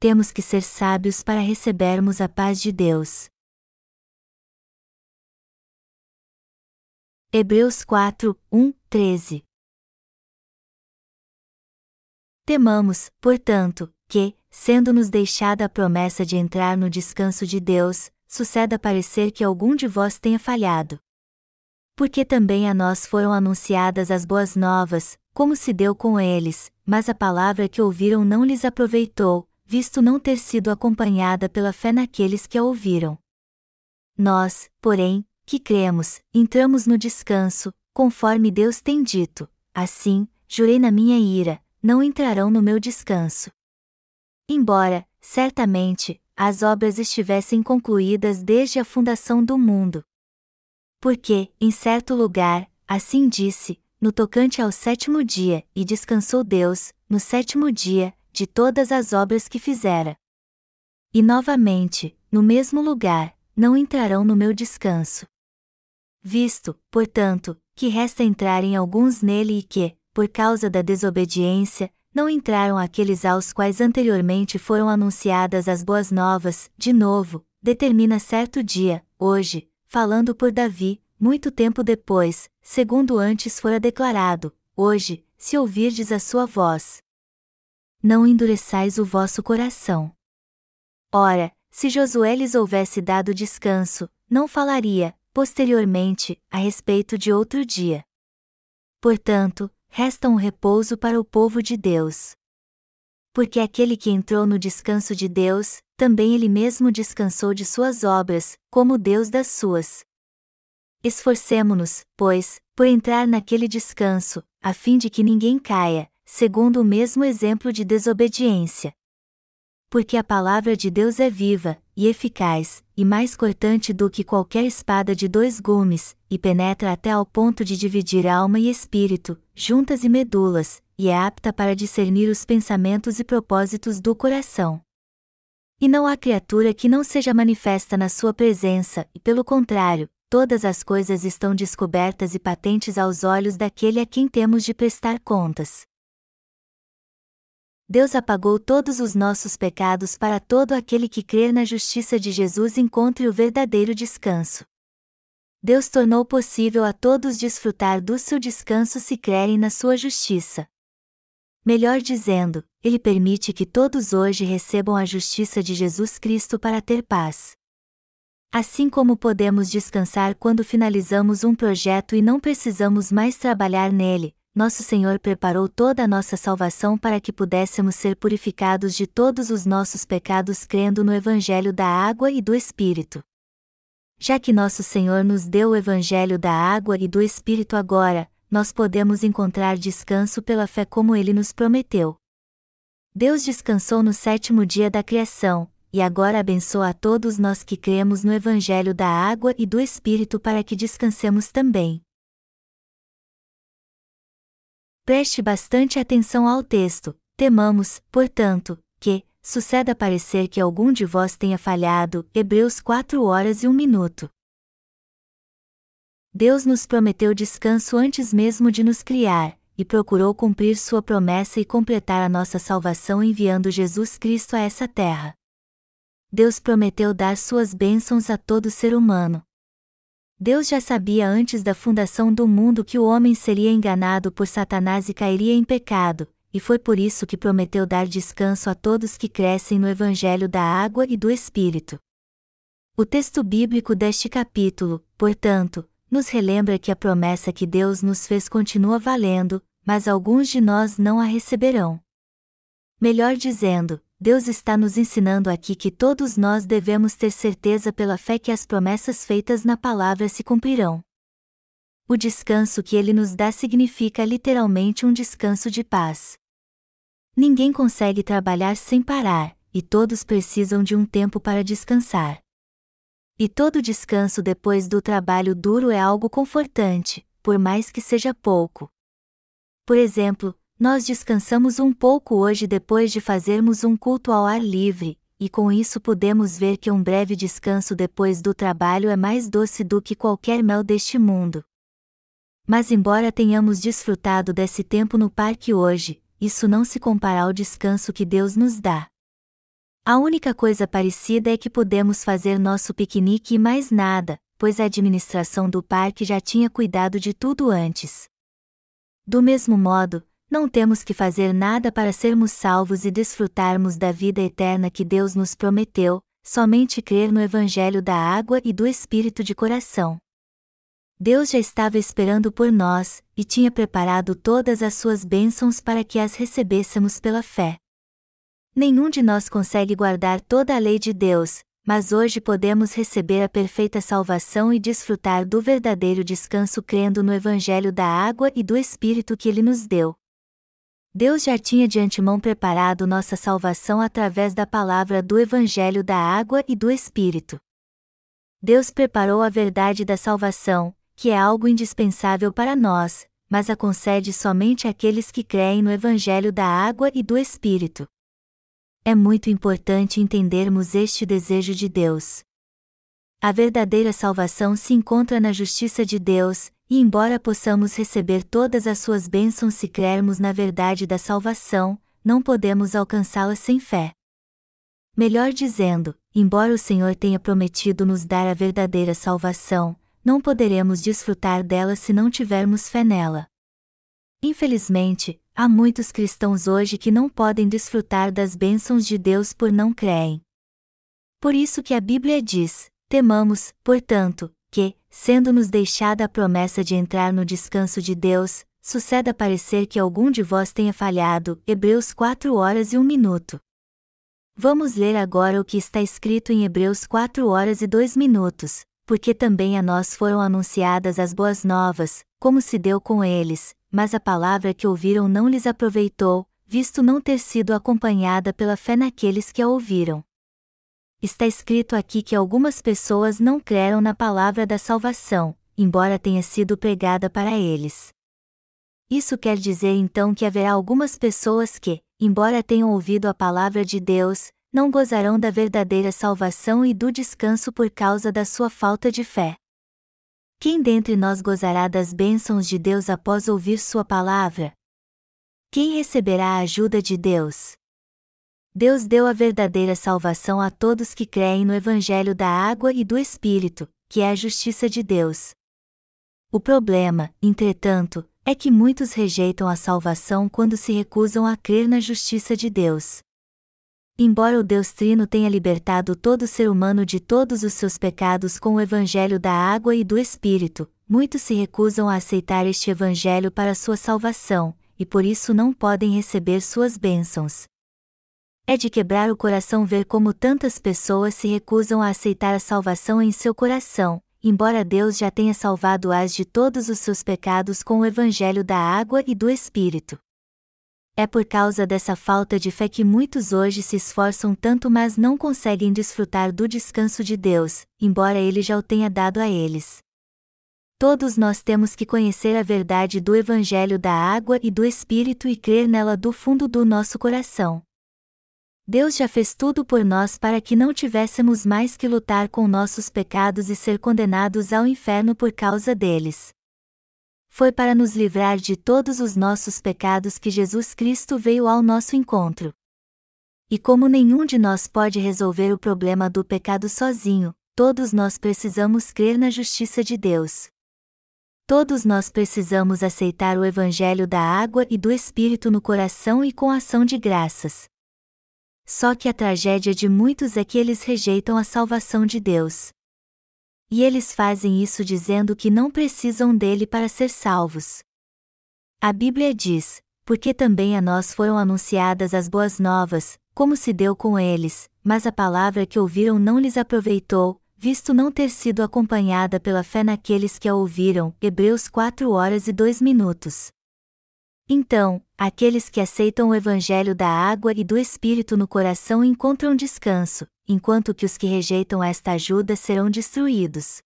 temos que ser sábios para recebermos a paz de Deus. Hebreus 4, 1, 13 Temamos, portanto, que, sendo-nos deixada a promessa de entrar no descanso de Deus, suceda parecer que algum de vós tenha falhado. Porque também a nós foram anunciadas as boas novas, como se deu com eles, mas a palavra que ouviram não lhes aproveitou, visto não ter sido acompanhada pela fé naqueles que a ouviram. Nós, porém, que cremos, entramos no descanso, conforme Deus tem dito: assim, jurei na minha ira, não entrarão no meu descanso. Embora, certamente, as obras estivessem concluídas desde a fundação do mundo. Porque, em certo lugar, assim disse, no tocante ao sétimo dia, e descansou Deus, no sétimo dia, de todas as obras que fizera. E novamente, no mesmo lugar, não entrarão no meu descanso. Visto, portanto, que resta entrarem alguns nele e que, por causa da desobediência, não entraram aqueles aos quais anteriormente foram anunciadas as boas novas, de novo, determina certo dia, hoje, falando por Davi, muito tempo depois, segundo antes fora declarado, hoje, se ouvirdes a sua voz. Não endureçais o vosso coração. Ora, se Josué lhes houvesse dado descanso, não falaria, posteriormente, a respeito de outro dia. Portanto, resta um repouso para o povo de Deus. Porque aquele que entrou no descanso de Deus, também ele mesmo descansou de suas obras, como Deus das suas. Esforcemo-nos, pois, por entrar naquele descanso, a fim de que ninguém caia, segundo o mesmo exemplo de desobediência. Porque a palavra de Deus é viva, e eficaz, e mais cortante do que qualquer espada de dois gumes, e penetra até ao ponto de dividir alma e espírito, juntas e medulas, e é apta para discernir os pensamentos e propósitos do coração. E não há criatura que não seja manifesta na sua presença, e pelo contrário, todas as coisas estão descobertas e patentes aos olhos daquele a quem temos de prestar contas. Deus apagou todos os nossos pecados para todo aquele que crer na justiça de Jesus encontre o verdadeiro descanso. Deus tornou possível a todos desfrutar do seu descanso se crerem na sua justiça. Melhor dizendo, Ele permite que todos hoje recebam a justiça de Jesus Cristo para ter paz. Assim como podemos descansar quando finalizamos um projeto e não precisamos mais trabalhar nele, nosso Senhor preparou toda a nossa salvação para que pudéssemos ser purificados de todos os nossos pecados crendo no Evangelho da água e do Espírito. Já que nosso Senhor nos deu o Evangelho da água e do Espírito agora, nós podemos encontrar descanso pela fé como ele nos prometeu. Deus descansou no sétimo dia da criação, e agora abençoa a todos nós que cremos no Evangelho da água e do Espírito para que descansemos também. Preste bastante atenção ao texto. Temamos, portanto, que, suceda parecer que algum de vós tenha falhado. Hebreus 4 horas e 1 minuto. Deus nos prometeu descanso antes mesmo de nos criar, e procurou cumprir sua promessa e completar a nossa salvação enviando Jesus Cristo a essa terra. Deus prometeu dar suas bênçãos a todo ser humano. Deus já sabia antes da fundação do mundo que o homem seria enganado por Satanás e cairia em pecado, e foi por isso que prometeu dar descanso a todos que crescem no Evangelho da água e do Espírito. O texto bíblico deste capítulo, portanto, nos relembra que a promessa que Deus nos fez continua valendo, mas alguns de nós não a receberão. Melhor dizendo, Deus está nos ensinando aqui que todos nós devemos ter certeza pela fé que as promessas feitas na palavra se cumprirão. O descanso que ele nos dá significa literalmente um descanso de paz. Ninguém consegue trabalhar sem parar, e todos precisam de um tempo para descansar. E todo descanso depois do trabalho duro é algo confortante, por mais que seja pouco. Por exemplo, nós descansamos um pouco hoje depois de fazermos um culto ao ar livre, e com isso podemos ver que um breve descanso depois do trabalho é mais doce do que qualquer mel deste mundo. Mas, embora tenhamos desfrutado desse tempo no parque hoje, isso não se compara ao descanso que Deus nos dá. A única coisa parecida é que podemos fazer nosso piquenique e mais nada, pois a administração do parque já tinha cuidado de tudo antes. Do mesmo modo, não temos que fazer nada para sermos salvos e desfrutarmos da vida eterna que Deus nos prometeu, somente crer no Evangelho da água e do Espírito de coração. Deus já estava esperando por nós, e tinha preparado todas as suas bênçãos para que as recebêssemos pela fé. Nenhum de nós consegue guardar toda a lei de Deus, mas hoje podemos receber a perfeita salvação e desfrutar do verdadeiro descanso crendo no Evangelho da água e do Espírito que Ele nos deu. Deus já tinha de antemão preparado nossa salvação através da palavra do Evangelho da água e do Espírito. Deus preparou a verdade da salvação, que é algo indispensável para nós, mas a concede somente àqueles que creem no Evangelho da água e do Espírito. É muito importante entendermos este desejo de Deus. A verdadeira salvação se encontra na justiça de Deus, e embora possamos receber todas as suas bênçãos se crermos na verdade da salvação, não podemos alcançá-la sem fé. Melhor dizendo, embora o Senhor tenha prometido nos dar a verdadeira salvação, não poderemos desfrutar dela se não tivermos fé nela. Infelizmente, há muitos cristãos hoje que não podem desfrutar das bênçãos de Deus por não creem. Por isso que a Bíblia diz: temamos, portanto, que, sendo-nos deixada a promessa de entrar no descanso de Deus, suceda parecer que algum de vós tenha falhado. Hebreus 4 horas e 1 minuto. Vamos ler agora o que está escrito em Hebreus 4 horas e 2 minutos, porque também a nós foram anunciadas as boas novas, como se deu com eles, mas a palavra que ouviram não lhes aproveitou, visto não ter sido acompanhada pela fé naqueles que a ouviram. Está escrito aqui que algumas pessoas não creram na palavra da salvação, embora tenha sido pregada para eles. Isso quer dizer então que haverá algumas pessoas que, embora tenham ouvido a palavra de Deus, não gozarão da verdadeira salvação e do descanso por causa da sua falta de fé. Quem dentre nós gozará das bênçãos de Deus após ouvir Sua palavra? Quem receberá a ajuda de Deus? Deus deu a verdadeira salvação a todos que creem no Evangelho da água e do Espírito, que é a justiça de Deus. O problema, entretanto, é que muitos rejeitam a salvação quando se recusam a crer na justiça de Deus. Embora o Deus Trino tenha libertado todo ser humano de todos os seus pecados com o Evangelho da água e do Espírito, muitos se recusam a aceitar este Evangelho para sua salvação, e por isso não podem receber suas bênçãos. É de quebrar o coração ver como tantas pessoas se recusam a aceitar a salvação em seu coração, embora Deus já tenha salvado-as de todos os seus pecados com o Evangelho da água e do Espírito. É por causa dessa falta de fé que muitos hoje se esforçam tanto mas não conseguem desfrutar do descanso de Deus, embora Ele já o tenha dado a eles. Todos nós temos que conhecer a verdade do Evangelho da água e do Espírito e crer nela do fundo do nosso coração. Deus já fez tudo por nós para que não tivéssemos mais que lutar com nossos pecados e ser condenados ao inferno por causa deles foi para nos livrar de todos os nossos pecados que Jesus Cristo veio ao nosso encontro. E como nenhum de nós pode resolver o problema do pecado sozinho, todos nós precisamos crer na justiça de Deus. Todos nós precisamos aceitar o Evangelho da água e do Espírito no coração e com ação de graças. Só que a tragédia de muitos é que eles rejeitam a salvação de Deus. E eles fazem isso dizendo que não precisam dele para ser salvos. A Bíblia diz: Porque também a nós foram anunciadas as boas novas, como se deu com eles, mas a palavra que ouviram não lhes aproveitou, visto não ter sido acompanhada pela fé naqueles que a ouviram. Hebreus 4 horas e 2 minutos. Então, aqueles que aceitam o Evangelho da água e do Espírito no coração encontram descanso, enquanto que os que rejeitam esta ajuda serão destruídos.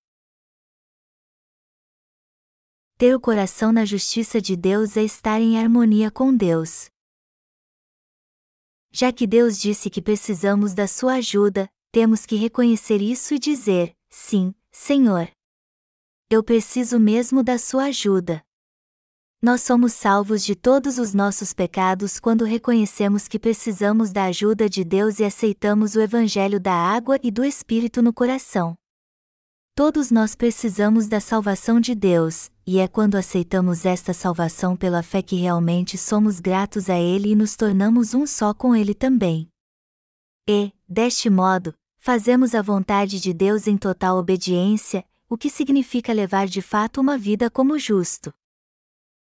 Ter o coração na justiça de Deus é estar em harmonia com Deus. Já que Deus disse que precisamos da sua ajuda, temos que reconhecer isso e dizer: Sim, Senhor. Eu preciso mesmo da sua ajuda. Nós somos salvos de todos os nossos pecados quando reconhecemos que precisamos da ajuda de Deus e aceitamos o Evangelho da água e do Espírito no coração. Todos nós precisamos da salvação de Deus, e é quando aceitamos esta salvação pela fé que realmente somos gratos a Ele e nos tornamos um só com Ele também. E, deste modo, fazemos a vontade de Deus em total obediência, o que significa levar de fato uma vida como justo.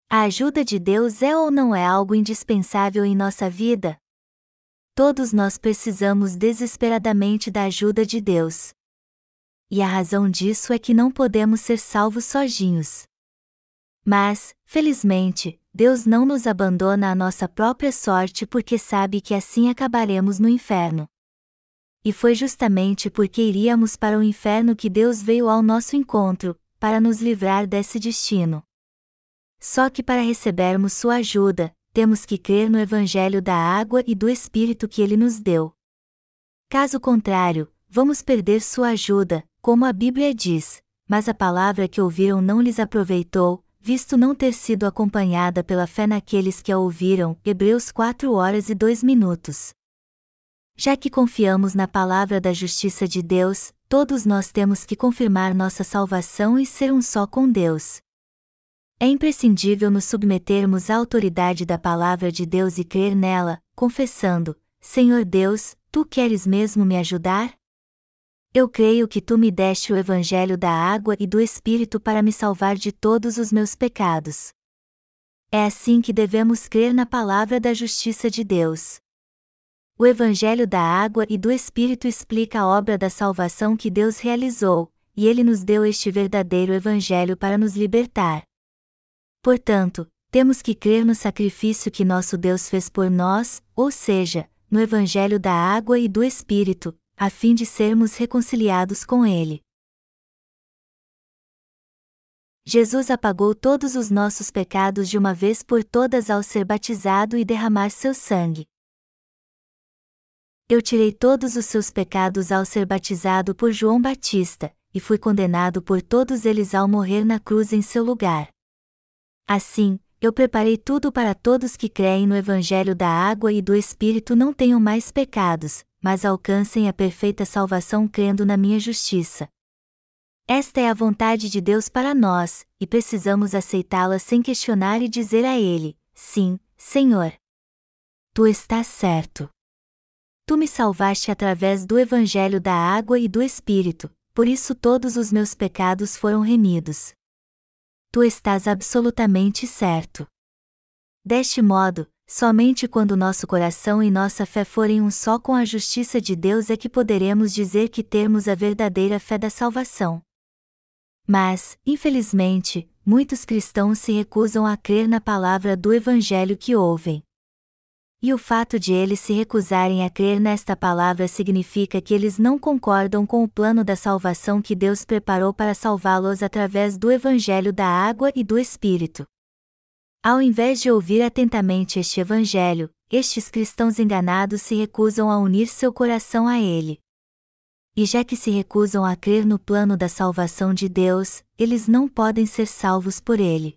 A ajuda de Deus é ou não é algo indispensável em nossa vida? Todos nós precisamos desesperadamente da ajuda de Deus. E a razão disso é que não podemos ser salvos sozinhos. Mas, felizmente, Deus não nos abandona à nossa própria sorte porque sabe que assim acabaremos no inferno. E foi justamente porque iríamos para o inferno que Deus veio ao nosso encontro, para nos livrar desse destino. Só que para recebermos sua ajuda, temos que crer no Evangelho da água e do Espírito que ele nos deu. Caso contrário, vamos perder sua ajuda, como a Bíblia diz, mas a palavra que ouviram não lhes aproveitou, visto não ter sido acompanhada pela fé naqueles que a ouviram. Hebreus 4 horas e 2 minutos. Já que confiamos na palavra da justiça de Deus, todos nós temos que confirmar nossa salvação e ser um só com Deus. É imprescindível nos submetermos à autoridade da palavra de Deus e crer nela, confessando: Senhor Deus, tu queres mesmo me ajudar? Eu creio que tu me deste o evangelho da água e do Espírito para me salvar de todos os meus pecados. É assim que devemos crer na palavra da justiça de Deus. O Evangelho da Água e do Espírito explica a obra da salvação que Deus realizou, e ele nos deu este verdadeiro Evangelho para nos libertar. Portanto, temos que crer no sacrifício que nosso Deus fez por nós, ou seja, no Evangelho da água e do Espírito, a fim de sermos reconciliados com Ele. Jesus apagou todos os nossos pecados de uma vez por todas ao ser batizado e derramar seu sangue. Eu tirei todos os seus pecados ao ser batizado por João Batista, e fui condenado por todos eles ao morrer na cruz em seu lugar. Assim, eu preparei tudo para todos que creem no Evangelho da água e do Espírito não tenham mais pecados, mas alcancem a perfeita salvação crendo na minha justiça. Esta é a vontade de Deus para nós, e precisamos aceitá-la sem questionar e dizer a Ele: Sim, Senhor. Tu estás certo. Tu me salvaste através do Evangelho da água e do Espírito, por isso todos os meus pecados foram remidos tu estás absolutamente certo. Deste modo, somente quando nosso coração e nossa fé forem um só com a justiça de Deus é que poderemos dizer que temos a verdadeira fé da salvação. Mas, infelizmente, muitos cristãos se recusam a crer na palavra do Evangelho que ouvem. E o fato de eles se recusarem a crer nesta palavra significa que eles não concordam com o plano da salvação que Deus preparou para salvá-los através do Evangelho da água e do Espírito. Ao invés de ouvir atentamente este Evangelho, estes cristãos enganados se recusam a unir seu coração a ele. E já que se recusam a crer no plano da salvação de Deus, eles não podem ser salvos por ele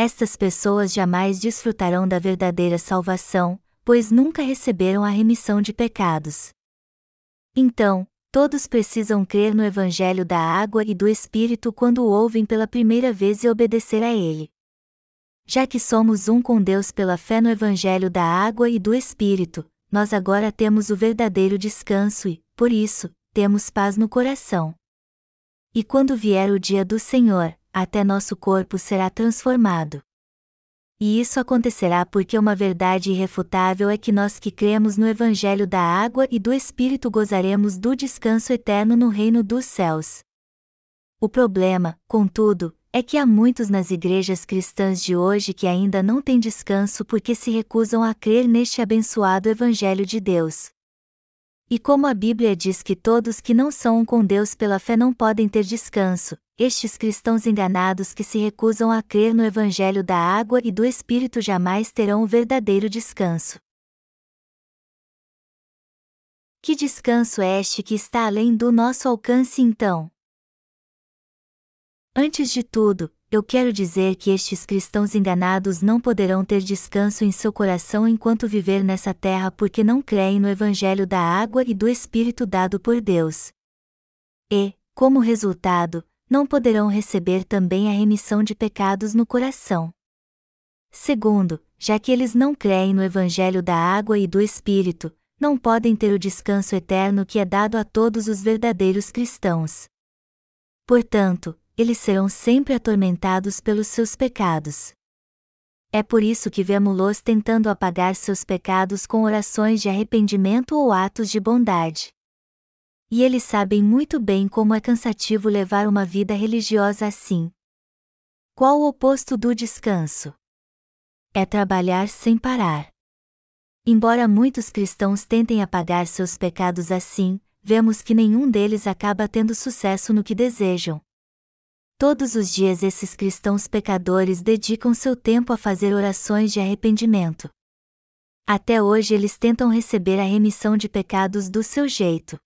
estas pessoas jamais desfrutarão da verdadeira salvação, pois nunca receberam a remissão de pecados. Então, todos precisam crer no Evangelho da água e do Espírito quando o ouvem pela primeira vez e obedecer a ele. Já que somos um com Deus pela fé no Evangelho da água e do Espírito, nós agora temos o verdadeiro descanso e, por isso, temos paz no coração. E quando vier o dia do Senhor, até nosso corpo será transformado. E isso acontecerá porque uma verdade irrefutável é que nós que cremos no Evangelho da água e do Espírito gozaremos do descanso eterno no reino dos céus. O problema, contudo, é que há muitos nas igrejas cristãs de hoje que ainda não têm descanso porque se recusam a crer neste abençoado Evangelho de Deus. E como a Bíblia diz que todos que não são um com Deus pela fé não podem ter descanso, estes cristãos enganados que se recusam a crer no Evangelho da água e do Espírito jamais terão o verdadeiro descanso. Que descanso é este que está além do nosso alcance então? Antes de tudo, eu quero dizer que estes cristãos enganados não poderão ter descanso em seu coração enquanto viver nessa terra porque não creem no Evangelho da água e do Espírito dado por Deus. E, como resultado, não poderão receber também a remissão de pecados no coração. Segundo, já que eles não creem no Evangelho da água e do Espírito, não podem ter o descanso eterno que é dado a todos os verdadeiros cristãos. Portanto, eles serão sempre atormentados pelos seus pecados. É por isso que vemos-los tentando apagar seus pecados com orações de arrependimento ou atos de bondade. E eles sabem muito bem como é cansativo levar uma vida religiosa assim. Qual o oposto do descanso? É trabalhar sem parar. Embora muitos cristãos tentem apagar seus pecados assim, vemos que nenhum deles acaba tendo sucesso no que desejam. Todos os dias esses cristãos pecadores dedicam seu tempo a fazer orações de arrependimento. Até hoje eles tentam receber a remissão de pecados do seu jeito.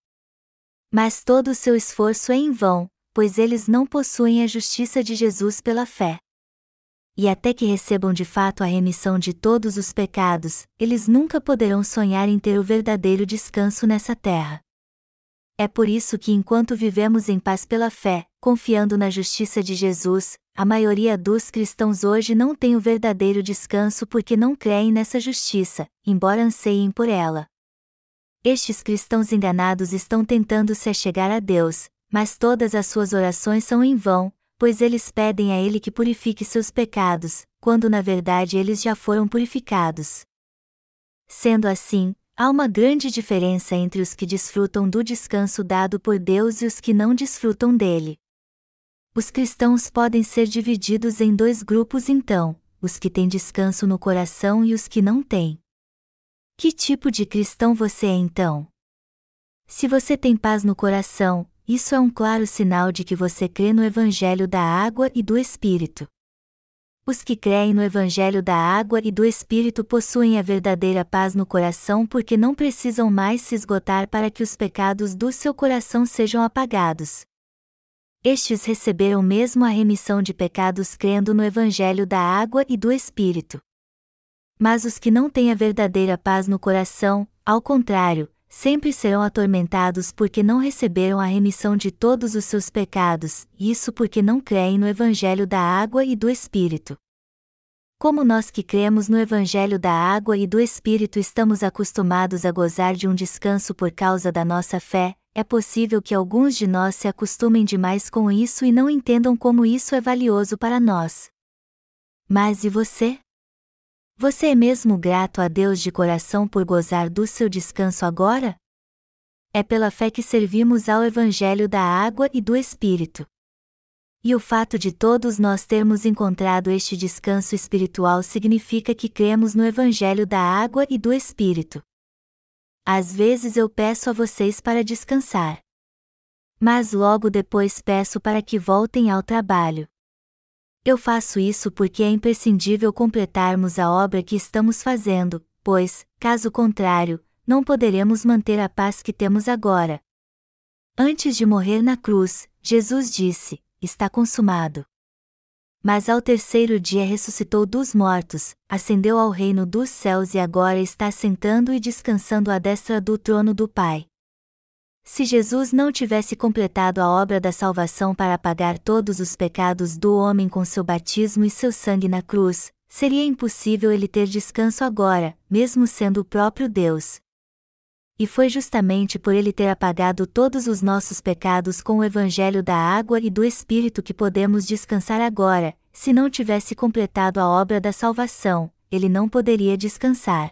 Mas todo o seu esforço é em vão, pois eles não possuem a justiça de Jesus pela fé. E até que recebam de fato a remissão de todos os pecados, eles nunca poderão sonhar em ter o verdadeiro descanso nessa terra. É por isso que enquanto vivemos em paz pela fé, confiando na justiça de Jesus, a maioria dos cristãos hoje não tem o verdadeiro descanso porque não creem nessa justiça, embora anseiem por ela. Estes cristãos enganados estão tentando se achegar a Deus, mas todas as suas orações são em vão, pois eles pedem a Ele que purifique seus pecados, quando na verdade eles já foram purificados. Sendo assim, Há uma grande diferença entre os que desfrutam do descanso dado por Deus e os que não desfrutam dele. Os cristãos podem ser divididos em dois grupos então: os que têm descanso no coração e os que não têm. Que tipo de cristão você é então? Se você tem paz no coração, isso é um claro sinal de que você crê no Evangelho da água e do Espírito. Os que creem no Evangelho da água e do Espírito possuem a verdadeira paz no coração porque não precisam mais se esgotar para que os pecados do seu coração sejam apagados. Estes receberam mesmo a remissão de pecados crendo no Evangelho da água e do Espírito. Mas os que não têm a verdadeira paz no coração, ao contrário, sempre serão atormentados porque não receberam a remissão de todos os seus pecados, isso porque não creem no Evangelho da água e do Espírito. Como nós que cremos no Evangelho da água e do Espírito estamos acostumados a gozar de um descanso por causa da nossa fé, é possível que alguns de nós se acostumem demais com isso e não entendam como isso é valioso para nós. Mas e você? Você é mesmo grato a Deus de coração por gozar do seu descanso agora? É pela fé que servimos ao Evangelho da água e do Espírito. E o fato de todos nós termos encontrado este descanso espiritual significa que cremos no Evangelho da água e do Espírito. Às vezes eu peço a vocês para descansar. Mas logo depois peço para que voltem ao trabalho. Eu faço isso porque é imprescindível completarmos a obra que estamos fazendo, pois, caso contrário, não poderemos manter a paz que temos agora. Antes de morrer na cruz, Jesus disse: está consumado. Mas ao terceiro dia ressuscitou dos mortos, ascendeu ao reino dos céus e agora está sentando e descansando à destra do trono do Pai. Se Jesus não tivesse completado a obra da salvação para apagar todos os pecados do homem com seu batismo e seu sangue na cruz, seria impossível ele ter descanso agora, mesmo sendo o próprio Deus. E foi justamente por ele ter apagado todos os nossos pecados com o Evangelho da água e do Espírito que podemos descansar agora, se não tivesse completado a obra da salvação, ele não poderia descansar.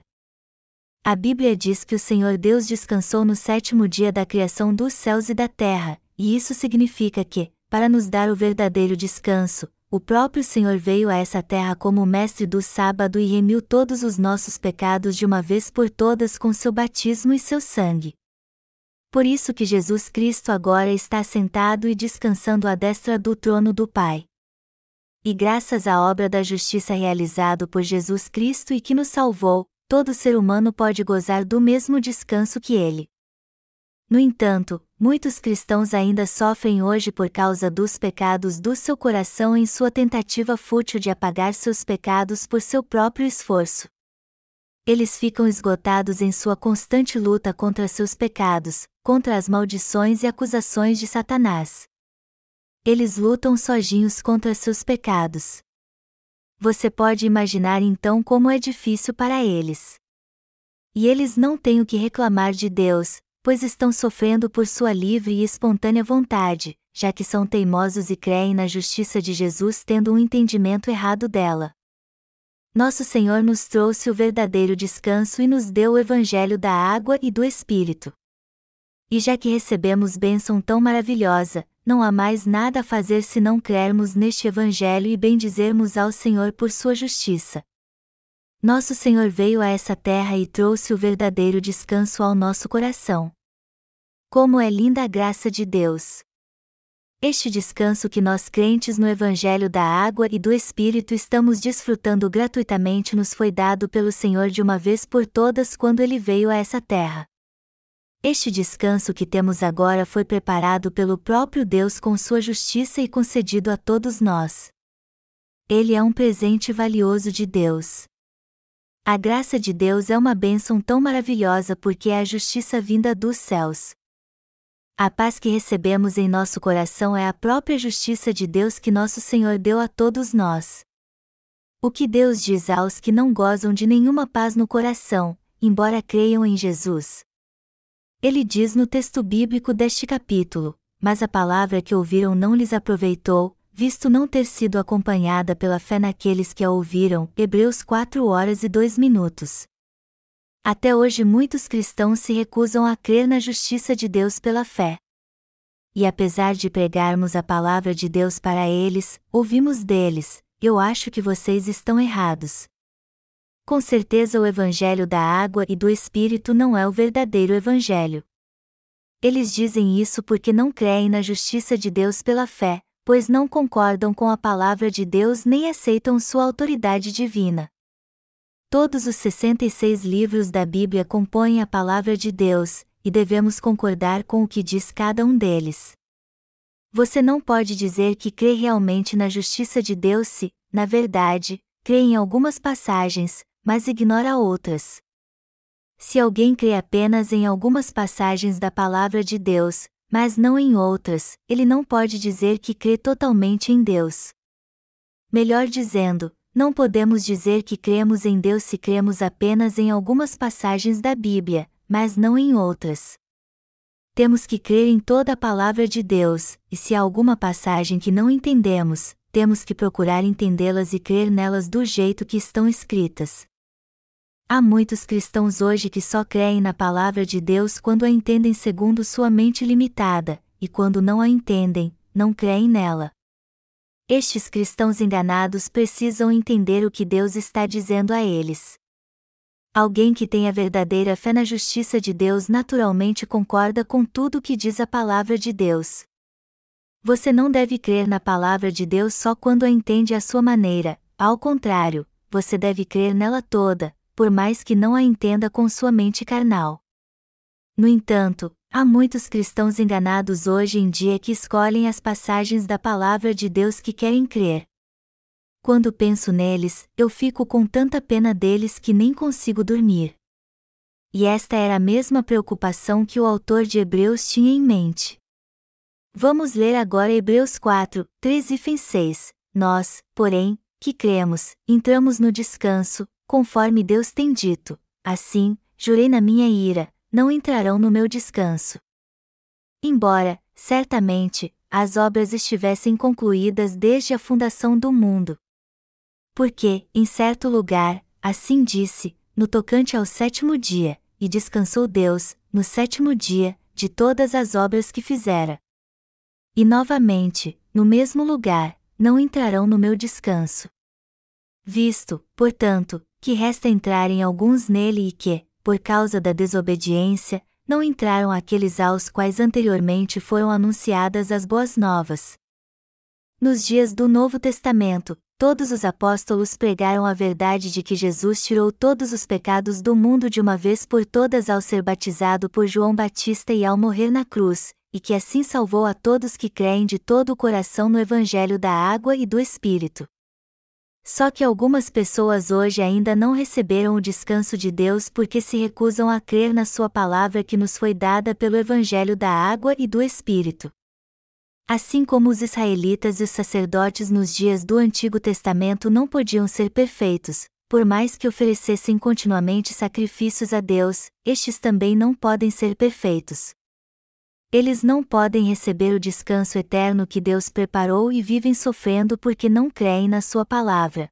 A Bíblia diz que o Senhor Deus descansou no sétimo dia da criação dos céus e da terra, e isso significa que, para nos dar o verdadeiro descanso, o próprio Senhor veio a essa terra como mestre do sábado e remiu todos os nossos pecados de uma vez por todas com seu batismo e seu sangue. Por isso que Jesus Cristo agora está sentado e descansando à destra do trono do Pai. E graças à obra da justiça realizado por Jesus Cristo e que nos salvou, todo ser humano pode gozar do mesmo descanso que ele. No entanto, muitos cristãos ainda sofrem hoje por causa dos pecados do seu coração em sua tentativa fútil de apagar seus pecados por seu próprio esforço. Eles ficam esgotados em sua constante luta contra seus pecados, contra as maldições e acusações de Satanás. Eles lutam sozinhos contra seus pecados. Você pode imaginar então como é difícil para eles. E eles não têm o que reclamar de Deus, pois estão sofrendo por sua livre e espontânea vontade, já que são teimosos e creem na justiça de Jesus tendo um entendimento errado dela. Nosso Senhor nos trouxe o verdadeiro descanso e nos deu o Evangelho da água e do Espírito. E já que recebemos bênção tão maravilhosa, não há mais nada a fazer senão crermos neste Evangelho e bendizermos ao Senhor por sua justiça. Nosso Senhor veio a essa terra e trouxe o verdadeiro descanso ao nosso coração. Como é linda a graça de Deus! Este descanso que nós crentes no Evangelho da Água e do Espírito estamos desfrutando gratuitamente nos foi dado pelo Senhor de uma vez por todas quando ele veio a essa terra. Este descanso que temos agora foi preparado pelo próprio Deus com sua justiça e concedido a todos nós. Ele é um presente valioso de Deus. A graça de Deus é uma bênção tão maravilhosa porque é a justiça vinda dos céus. A paz que recebemos em nosso coração é a própria justiça de Deus que nosso Senhor deu a todos nós. O que Deus diz aos que não gozam de nenhuma paz no coração, embora creiam em Jesus? Ele diz no texto bíblico deste capítulo: Mas a palavra que ouviram não lhes aproveitou, visto não ter sido acompanhada pela fé naqueles que a ouviram. Hebreus 4 horas e 2 minutos. Até hoje muitos cristãos se recusam a crer na justiça de Deus pela fé. E apesar de pregarmos a palavra de Deus para eles, ouvimos deles: Eu acho que vocês estão errados. Com certeza o Evangelho da água e do Espírito não é o verdadeiro Evangelho. Eles dizem isso porque não creem na justiça de Deus pela fé, pois não concordam com a palavra de Deus nem aceitam sua autoridade divina. Todos os 66 livros da Bíblia compõem a palavra de Deus, e devemos concordar com o que diz cada um deles. Você não pode dizer que crê realmente na justiça de Deus se, na verdade, crê em algumas passagens, mas ignora outras. Se alguém crê apenas em algumas passagens da palavra de Deus, mas não em outras, ele não pode dizer que crê totalmente em Deus. Melhor dizendo, não podemos dizer que cremos em Deus se cremos apenas em algumas passagens da Bíblia, mas não em outras. Temos que crer em toda a palavra de Deus, e se há alguma passagem que não entendemos, temos que procurar entendê-las e crer nelas do jeito que estão escritas. Há muitos cristãos hoje que só creem na palavra de Deus quando a entendem segundo sua mente limitada, e quando não a entendem, não creem nela. Estes cristãos enganados precisam entender o que Deus está dizendo a eles. Alguém que tem a verdadeira fé na justiça de Deus naturalmente concorda com tudo o que diz a palavra de Deus. Você não deve crer na palavra de Deus só quando a entende à sua maneira, ao contrário, você deve crer nela toda, por mais que não a entenda com sua mente carnal. No entanto, há muitos cristãos enganados hoje em dia que escolhem as passagens da palavra de Deus que querem crer. Quando penso neles, eu fico com tanta pena deles que nem consigo dormir. E esta era a mesma preocupação que o autor de Hebreus tinha em mente. Vamos ler agora Hebreus 4, 3 e 6. Nós, porém, que cremos, entramos no descanso, conforme Deus tem dito: Assim, jurei na minha ira, não entrarão no meu descanso. Embora, certamente, as obras estivessem concluídas desde a fundação do mundo. Porque, em certo lugar, assim disse, no tocante ao sétimo dia, e descansou Deus, no sétimo dia, de todas as obras que fizera. E novamente, no mesmo lugar, não entrarão no meu descanso. Visto, portanto, que resta entrarem alguns nele e que, por causa da desobediência, não entraram aqueles aos quais anteriormente foram anunciadas as boas novas. Nos dias do Novo Testamento, todos os apóstolos pregaram a verdade de que Jesus tirou todos os pecados do mundo de uma vez por todas ao ser batizado por João Batista e ao morrer na cruz, e que assim salvou a todos que creem de todo o coração no Evangelho da água e do Espírito. Só que algumas pessoas hoje ainda não receberam o descanso de Deus porque se recusam a crer na Sua palavra que nos foi dada pelo Evangelho da água e do Espírito. Assim como os israelitas e os sacerdotes nos dias do Antigo Testamento não podiam ser perfeitos, por mais que oferecessem continuamente sacrifícios a Deus, estes também não podem ser perfeitos. Eles não podem receber o descanso eterno que Deus preparou e vivem sofrendo porque não creem na Sua palavra.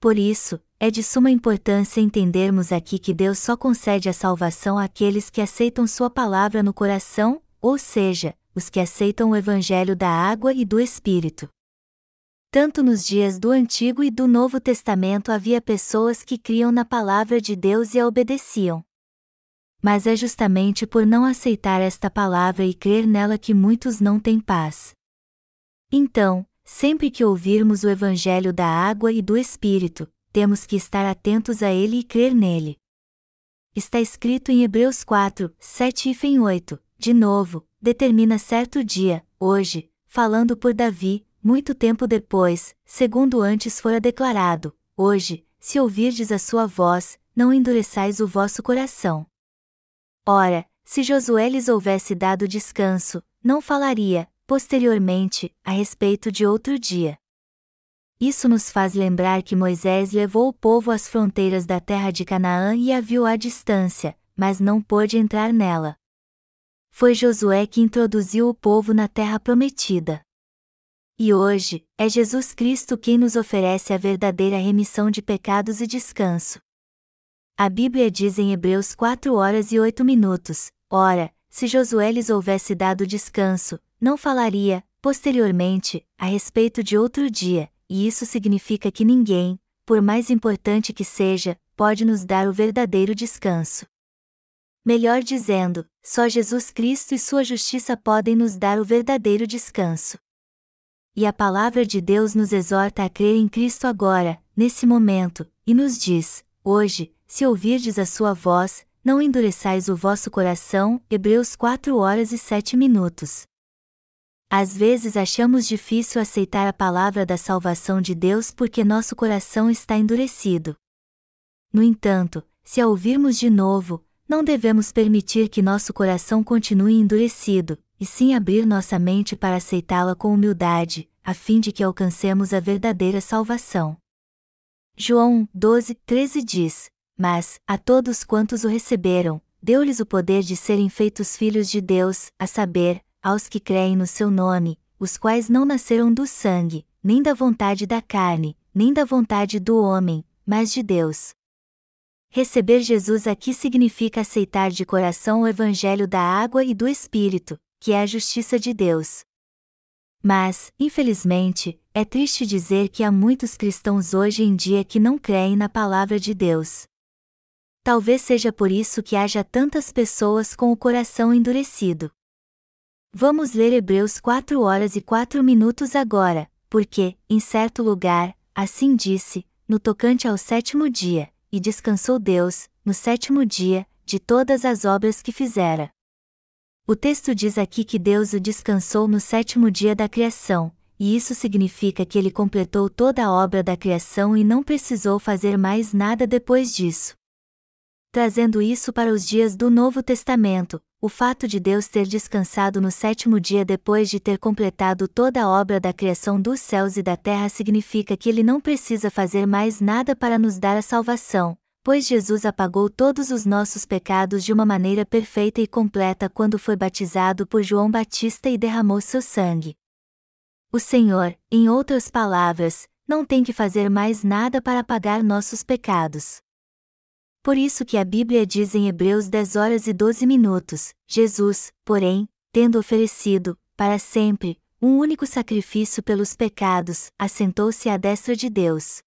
Por isso, é de suma importância entendermos aqui que Deus só concede a salvação àqueles que aceitam Sua palavra no coração, ou seja, os que aceitam o Evangelho da água e do Espírito. Tanto nos dias do Antigo e do Novo Testamento havia pessoas que criam na palavra de Deus e a obedeciam. Mas é justamente por não aceitar esta palavra e crer nela que muitos não têm paz. Então, sempre que ouvirmos o Evangelho da água e do Espírito, temos que estar atentos a ele e crer nele. Está escrito em Hebreus 4, 7 e 8, de novo, determina certo dia, hoje, falando por Davi, muito tempo depois, segundo antes fora declarado: Hoje, se ouvirdes a sua voz, não endureçais o vosso coração. Ora, se Josué lhes houvesse dado descanso, não falaria, posteriormente, a respeito de outro dia. Isso nos faz lembrar que Moisés levou o povo às fronteiras da terra de Canaã e a viu à distância, mas não pôde entrar nela foi Josué que introduziu o povo na terra prometida. E hoje, é Jesus Cristo quem nos oferece a verdadeira remissão de pecados e descanso. A Bíblia diz em Hebreus 4 horas e 8 minutos: Ora, se Josué lhes houvesse dado descanso, não falaria, posteriormente, a respeito de outro dia, e isso significa que ninguém, por mais importante que seja, pode nos dar o verdadeiro descanso. Melhor dizendo, só Jesus Cristo e Sua justiça podem nos dar o verdadeiro descanso. E a palavra de Deus nos exorta a crer em Cristo agora, nesse momento, e nos diz: Hoje, se ouvirdes a Sua voz, não endureçais o vosso coração. Hebreus 4 horas e 7 minutos. Às vezes achamos difícil aceitar a palavra da salvação de Deus porque nosso coração está endurecido. No entanto, se a ouvirmos de novo, não devemos permitir que nosso coração continue endurecido, e sim abrir nossa mente para aceitá-la com humildade, a fim de que alcancemos a verdadeira salvação. João 12, 13 diz: Mas, a todos quantos o receberam, deu-lhes o poder de serem feitos filhos de Deus, a saber, aos que creem no seu nome, os quais não nasceram do sangue, nem da vontade da carne, nem da vontade do homem, mas de Deus. Receber Jesus aqui significa aceitar de coração o Evangelho da água e do Espírito, que é a justiça de Deus. Mas, infelizmente, é triste dizer que há muitos cristãos hoje em dia que não creem na palavra de Deus. Talvez seja por isso que haja tantas pessoas com o coração endurecido. Vamos ler Hebreus 4 horas e 4 minutos agora, porque, em certo lugar, assim disse, no tocante ao sétimo dia, e descansou Deus, no sétimo dia, de todas as obras que fizera. O texto diz aqui que Deus o descansou no sétimo dia da criação, e isso significa que ele completou toda a obra da criação e não precisou fazer mais nada depois disso. Trazendo isso para os dias do Novo Testamento, o fato de Deus ter descansado no sétimo dia depois de ter completado toda a obra da criação dos céus e da terra significa que ele não precisa fazer mais nada para nos dar a salvação, pois Jesus apagou todos os nossos pecados de uma maneira perfeita e completa quando foi batizado por João Batista e derramou seu sangue. O Senhor, em outras palavras, não tem que fazer mais nada para apagar nossos pecados. Por isso que a Bíblia diz em Hebreus 10 horas e 12 minutos: Jesus, porém, tendo oferecido, para sempre, um único sacrifício pelos pecados, assentou-se à destra de Deus.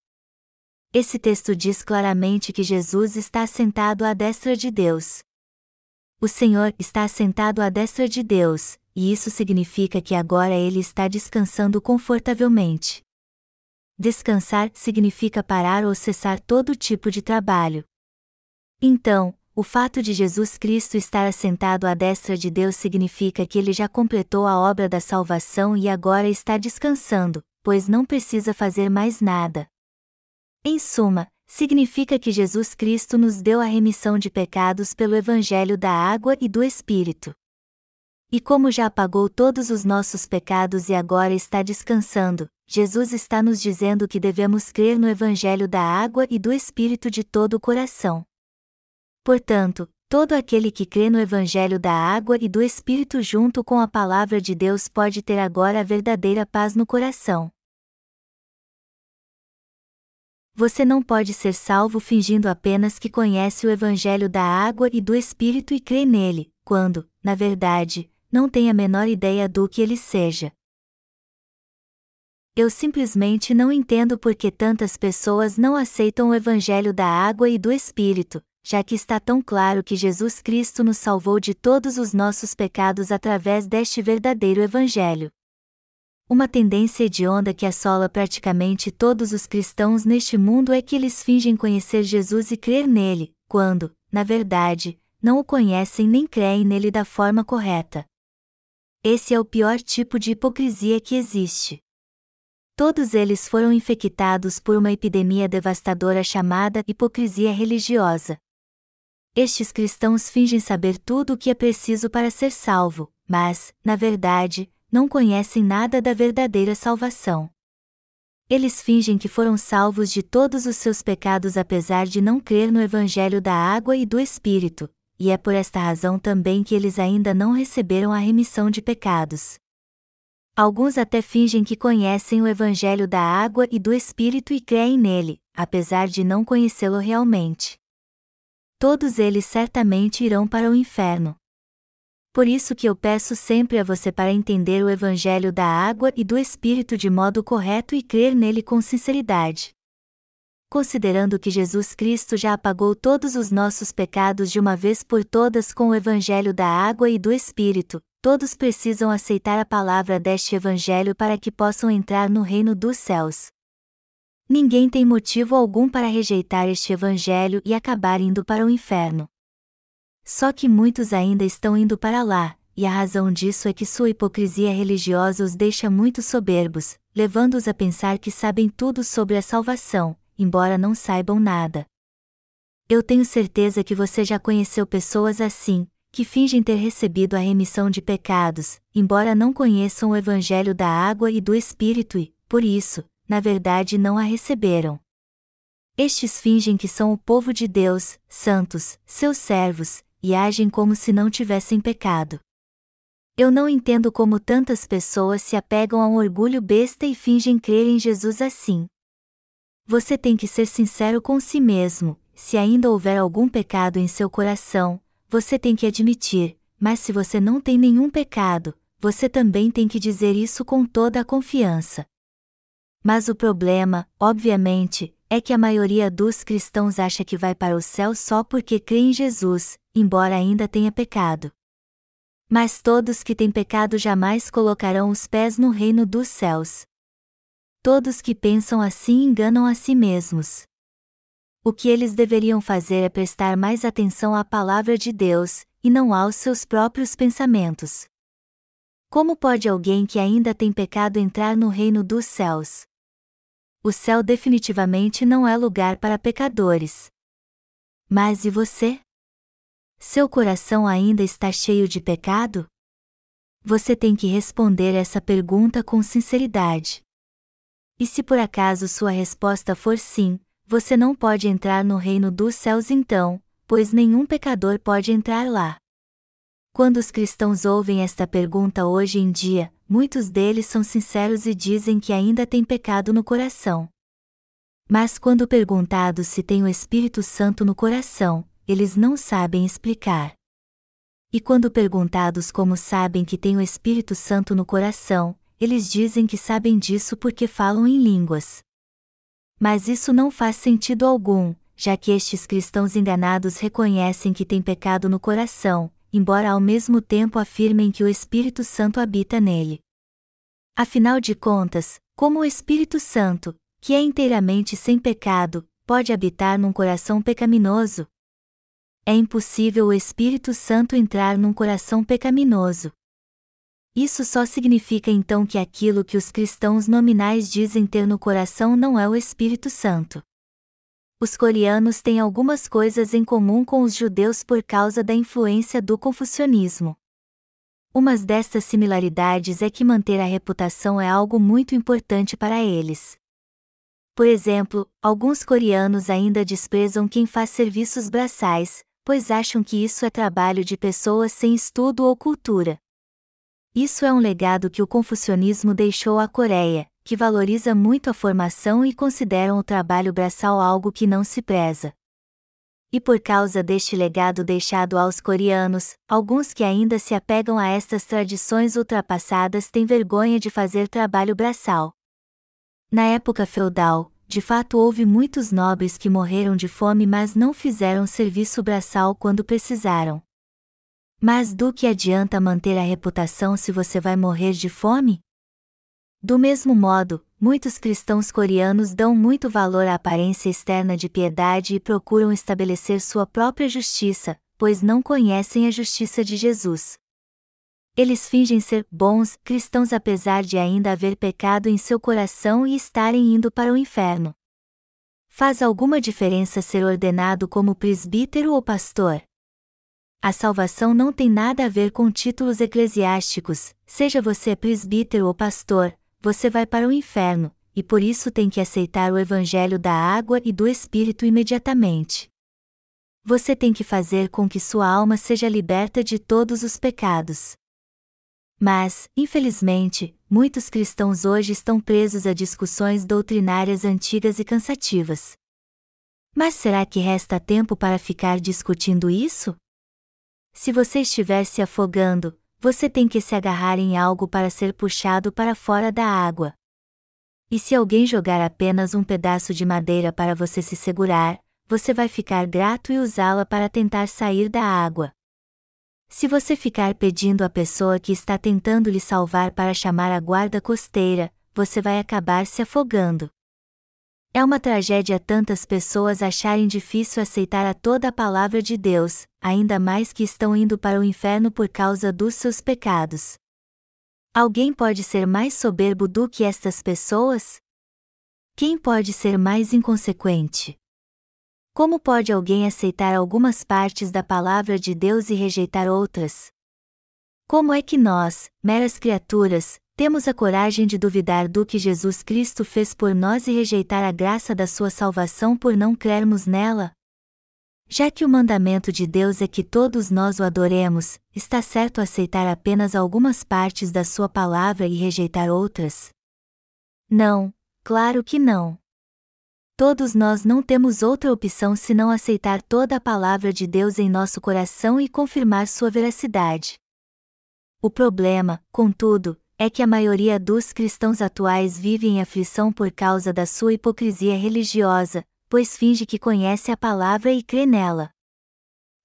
Esse texto diz claramente que Jesus está assentado à destra de Deus. O Senhor está assentado à destra de Deus, e isso significa que agora ele está descansando confortavelmente. descansar significa parar ou cessar todo tipo de trabalho. Então, o fato de Jesus Cristo estar assentado à destra de Deus significa que ele já completou a obra da salvação e agora está descansando, pois não precisa fazer mais nada. Em suma, significa que Jesus Cristo nos deu a remissão de pecados pelo Evangelho da Água e do Espírito. E como já apagou todos os nossos pecados e agora está descansando, Jesus está nos dizendo que devemos crer no Evangelho da Água e do Espírito de todo o coração. Portanto, todo aquele que crê no Evangelho da água e do Espírito junto com a palavra de Deus pode ter agora a verdadeira paz no coração. Você não pode ser salvo fingindo apenas que conhece o Evangelho da água e do Espírito e crê nele, quando, na verdade, não tem a menor ideia do que ele seja. Eu simplesmente não entendo por que tantas pessoas não aceitam o Evangelho da água e do Espírito, já que está tão claro que Jesus Cristo nos salvou de todos os nossos pecados através deste verdadeiro Evangelho. Uma tendência hedionda que assola praticamente todos os cristãos neste mundo é que eles fingem conhecer Jesus e crer nele, quando, na verdade, não o conhecem nem creem nele da forma correta. Esse é o pior tipo de hipocrisia que existe. Todos eles foram infectados por uma epidemia devastadora chamada hipocrisia religiosa. Estes cristãos fingem saber tudo o que é preciso para ser salvo, mas, na verdade, não conhecem nada da verdadeira salvação. Eles fingem que foram salvos de todos os seus pecados apesar de não crer no Evangelho da água e do Espírito, e é por esta razão também que eles ainda não receberam a remissão de pecados. Alguns até fingem que conhecem o Evangelho da água e do Espírito e creem nele, apesar de não conhecê-lo realmente todos eles certamente irão para o inferno. Por isso que eu peço sempre a você para entender o Evangelho da água e do Espírito de modo correto e crer nele com sinceridade. Considerando que Jesus Cristo já apagou todos os nossos pecados de uma vez por todas com o Evangelho da água e do Espírito, todos precisam aceitar a palavra deste Evangelho para que possam entrar no reino dos céus. Ninguém tem motivo algum para rejeitar este Evangelho e acabar indo para o inferno. Só que muitos ainda estão indo para lá, e a razão disso é que sua hipocrisia religiosa os deixa muito soberbos, levando-os a pensar que sabem tudo sobre a salvação, embora não saibam nada. Eu tenho certeza que você já conheceu pessoas assim, que fingem ter recebido a remissão de pecados, embora não conheçam o Evangelho da água e do Espírito e, por isso, na verdade não a receberam. Estes fingem que são o povo de Deus, santos, seus servos, e agem como se não tivessem pecado. Eu não entendo como tantas pessoas se apegam a um orgulho besta e fingem crer em Jesus assim. Você tem que ser sincero com si mesmo, se ainda houver algum pecado em seu coração, você tem que admitir, mas se você não tem nenhum pecado, você também tem que dizer isso com toda a confiança. Mas o problema, obviamente, é que a maioria dos cristãos acha que vai para o céu só porque crê em Jesus, embora ainda tenha pecado. Mas todos que têm pecado jamais colocarão os pés no reino dos céus. Todos que pensam assim enganam a si mesmos. O que eles deveriam fazer é prestar mais atenção à palavra de Deus, e não aos seus próprios pensamentos. Como pode alguém que ainda tem pecado entrar no reino dos céus? O céu definitivamente não é lugar para pecadores. Mas e você? Seu coração ainda está cheio de pecado? Você tem que responder essa pergunta com sinceridade. E se por acaso sua resposta for sim, você não pode entrar no reino dos céus então, pois nenhum pecador pode entrar lá. Quando os cristãos ouvem esta pergunta hoje em dia, muitos deles são sinceros e dizem que ainda têm pecado no coração. Mas quando perguntados se têm o Espírito Santo no coração, eles não sabem explicar. E quando perguntados como sabem que têm o Espírito Santo no coração, eles dizem que sabem disso porque falam em línguas. Mas isso não faz sentido algum, já que estes cristãos enganados reconhecem que têm pecado no coração, embora ao mesmo tempo afirmem que o Espírito Santo habita nele. Afinal de contas, como o Espírito Santo, que é inteiramente sem pecado, pode habitar num coração pecaminoso? É impossível o Espírito Santo entrar num coração pecaminoso. Isso só significa então que aquilo que os cristãos nominais dizem ter no coração não é o Espírito Santo. Os coreanos têm algumas coisas em comum com os judeus por causa da influência do confucionismo. Uma destas similaridades é que manter a reputação é algo muito importante para eles. Por exemplo, alguns coreanos ainda desprezam quem faz serviços braçais, pois acham que isso é trabalho de pessoas sem estudo ou cultura. Isso é um legado que o confucionismo deixou à Coreia, que valoriza muito a formação e consideram o trabalho braçal algo que não se preza. E por causa deste legado deixado aos coreanos, alguns que ainda se apegam a estas tradições ultrapassadas têm vergonha de fazer trabalho braçal. Na época feudal, de fato houve muitos nobres que morreram de fome mas não fizeram serviço braçal quando precisaram. Mas do que adianta manter a reputação se você vai morrer de fome? Do mesmo modo, muitos cristãos coreanos dão muito valor à aparência externa de piedade e procuram estabelecer sua própria justiça, pois não conhecem a justiça de Jesus. Eles fingem ser bons cristãos apesar de ainda haver pecado em seu coração e estarem indo para o inferno. Faz alguma diferença ser ordenado como presbítero ou pastor? A salvação não tem nada a ver com títulos eclesiásticos, seja você presbítero ou pastor, você vai para o inferno, e por isso tem que aceitar o Evangelho da água e do Espírito imediatamente. Você tem que fazer com que sua alma seja liberta de todos os pecados. Mas, infelizmente, muitos cristãos hoje estão presos a discussões doutrinárias antigas e cansativas. Mas será que resta tempo para ficar discutindo isso? Se você estiver se afogando, você tem que se agarrar em algo para ser puxado para fora da água. E se alguém jogar apenas um pedaço de madeira para você se segurar, você vai ficar grato e usá-la para tentar sair da água. Se você ficar pedindo à pessoa que está tentando lhe salvar para chamar a guarda costeira, você vai acabar se afogando. É uma tragédia tantas pessoas acharem difícil aceitar a toda a palavra de Deus, ainda mais que estão indo para o inferno por causa dos seus pecados. Alguém pode ser mais soberbo do que estas pessoas? Quem pode ser mais inconsequente? Como pode alguém aceitar algumas partes da palavra de Deus e rejeitar outras? Como é que nós, meras criaturas, temos a coragem de duvidar do que Jesus Cristo fez por nós e rejeitar a graça da sua salvação por não crermos nela? Já que o mandamento de Deus é que todos nós o adoremos, está certo aceitar apenas algumas partes da sua palavra e rejeitar outras? Não, claro que não. Todos nós não temos outra opção senão aceitar toda a palavra de Deus em nosso coração e confirmar sua veracidade. O problema, contudo, é que a maioria dos cristãos atuais vive em aflição por causa da sua hipocrisia religiosa, pois finge que conhece a palavra e crê nela.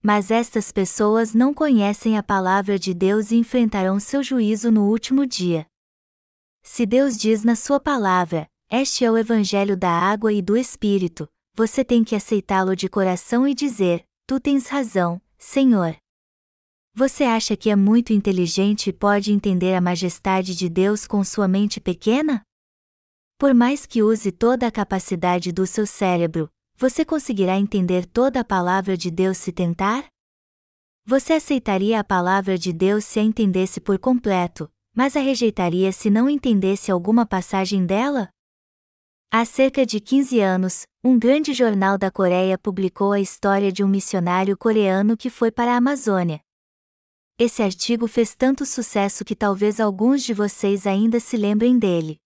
Mas estas pessoas não conhecem a palavra de Deus e enfrentarão seu juízo no último dia. Se Deus diz na sua palavra: Este é o evangelho da água e do espírito, você tem que aceitá-lo de coração e dizer: Tu tens razão, Senhor. Você acha que é muito inteligente e pode entender a majestade de Deus com sua mente pequena? Por mais que use toda a capacidade do seu cérebro, você conseguirá entender toda a palavra de Deus se tentar? Você aceitaria a palavra de Deus se a entendesse por completo, mas a rejeitaria se não entendesse alguma passagem dela? Há cerca de 15 anos, um grande jornal da Coreia publicou a história de um missionário coreano que foi para a Amazônia, esse artigo fez tanto sucesso que talvez alguns de vocês ainda se lembrem dele.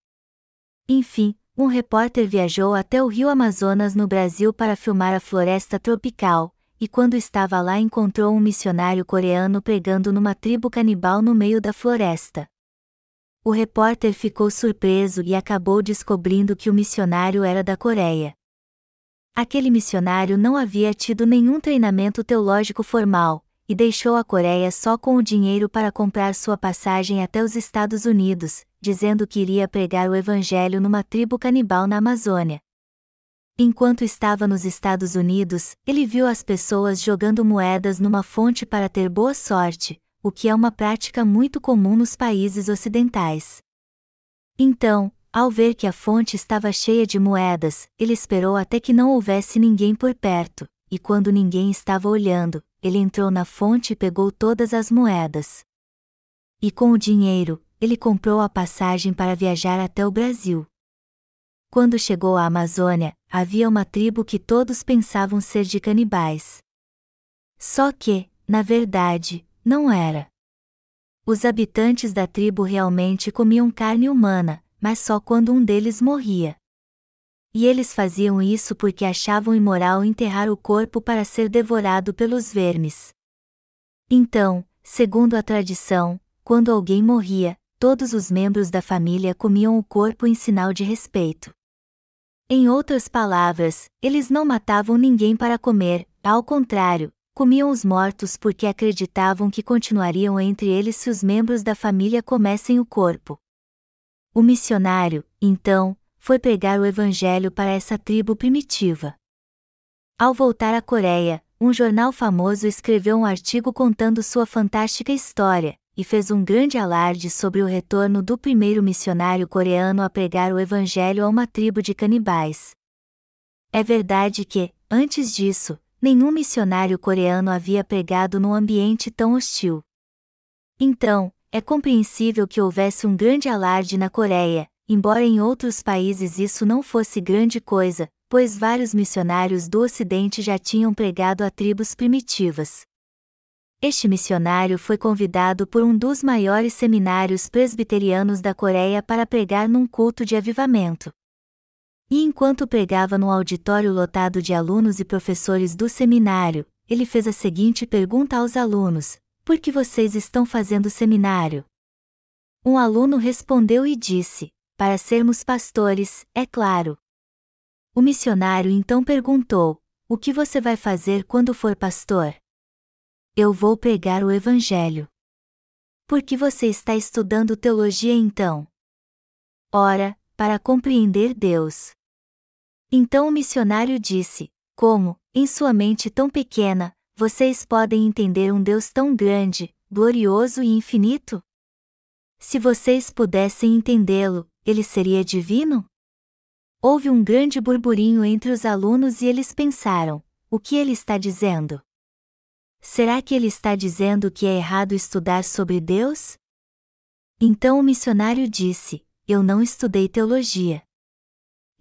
Enfim, um repórter viajou até o rio Amazonas no Brasil para filmar a floresta tropical, e quando estava lá encontrou um missionário coreano pregando numa tribo canibal no meio da floresta. O repórter ficou surpreso e acabou descobrindo que o missionário era da Coreia. Aquele missionário não havia tido nenhum treinamento teológico formal, e deixou a Coreia só com o dinheiro para comprar sua passagem até os Estados Unidos, dizendo que iria pregar o evangelho numa tribo canibal na Amazônia. Enquanto estava nos Estados Unidos, ele viu as pessoas jogando moedas numa fonte para ter boa sorte, o que é uma prática muito comum nos países ocidentais. Então, ao ver que a fonte estava cheia de moedas, ele esperou até que não houvesse ninguém por perto, e quando ninguém estava olhando, ele entrou na fonte e pegou todas as moedas. E com o dinheiro, ele comprou a passagem para viajar até o Brasil. Quando chegou à Amazônia, havia uma tribo que todos pensavam ser de canibais. Só que, na verdade, não era. Os habitantes da tribo realmente comiam carne humana, mas só quando um deles morria. E eles faziam isso porque achavam imoral enterrar o corpo para ser devorado pelos vermes. Então, segundo a tradição, quando alguém morria, todos os membros da família comiam o corpo em sinal de respeito. Em outras palavras, eles não matavam ninguém para comer, ao contrário, comiam os mortos porque acreditavam que continuariam entre eles se os membros da família comessem o corpo. O missionário, então, foi pregar o evangelho para essa tribo primitiva. Ao voltar à Coreia, um jornal famoso escreveu um artigo contando sua fantástica história, e fez um grande alarde sobre o retorno do primeiro missionário coreano a pregar o evangelho a uma tribo de canibais. É verdade que, antes disso, nenhum missionário coreano havia pregado num ambiente tão hostil. Então, é compreensível que houvesse um grande alarde na Coreia, embora em outros países isso não fosse grande coisa, pois vários missionários do Ocidente já tinham pregado a tribos primitivas. Este missionário foi convidado por um dos maiores seminários presbiterianos da Coreia para pregar num culto de avivamento. E enquanto pregava no auditório lotado de alunos e professores do seminário, ele fez a seguinte pergunta aos alunos: Por que vocês estão fazendo seminário? Um aluno respondeu e disse: Para sermos pastores, é claro. O missionário então perguntou: O que você vai fazer quando for pastor? Eu vou pregar o Evangelho. Por que você está estudando teologia então? Ora, para compreender Deus. Então o missionário disse: Como, em sua mente tão pequena, vocês podem entender um Deus tão grande, glorioso e infinito? Se vocês pudessem entendê-lo, ele seria divino? Houve um grande burburinho entre os alunos e eles pensaram: o que ele está dizendo? Será que ele está dizendo que é errado estudar sobre Deus? Então o missionário disse: Eu não estudei teologia.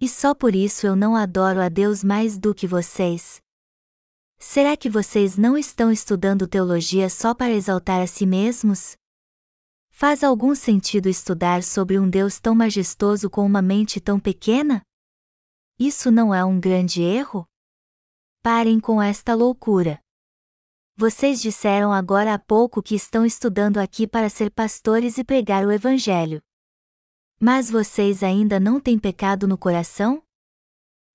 E só por isso eu não adoro a Deus mais do que vocês. Será que vocês não estão estudando teologia só para exaltar a si mesmos? Faz algum sentido estudar sobre um Deus tão majestoso com uma mente tão pequena? Isso não é um grande erro? Parem com esta loucura. Vocês disseram agora há pouco que estão estudando aqui para ser pastores e pregar o Evangelho. Mas vocês ainda não têm pecado no coração?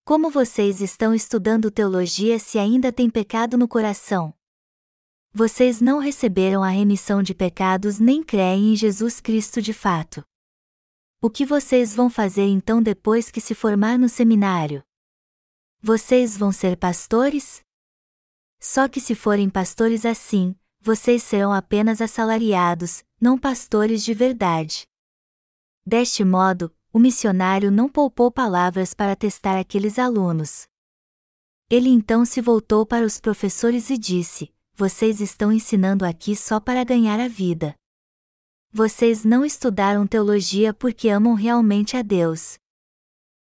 Como vocês estão estudando teologia se ainda têm pecado no coração? Vocês não receberam a remissão de pecados nem creem em Jesus Cristo de fato. O que vocês vão fazer então depois que se formar no seminário? Vocês vão ser pastores? Só que se forem pastores assim, vocês serão apenas assalariados, não pastores de verdade. Deste modo, o missionário não poupou palavras para testar aqueles alunos. Ele então se voltou para os professores e disse: Vocês estão ensinando aqui só para ganhar a vida. Vocês não estudaram teologia porque amam realmente a Deus.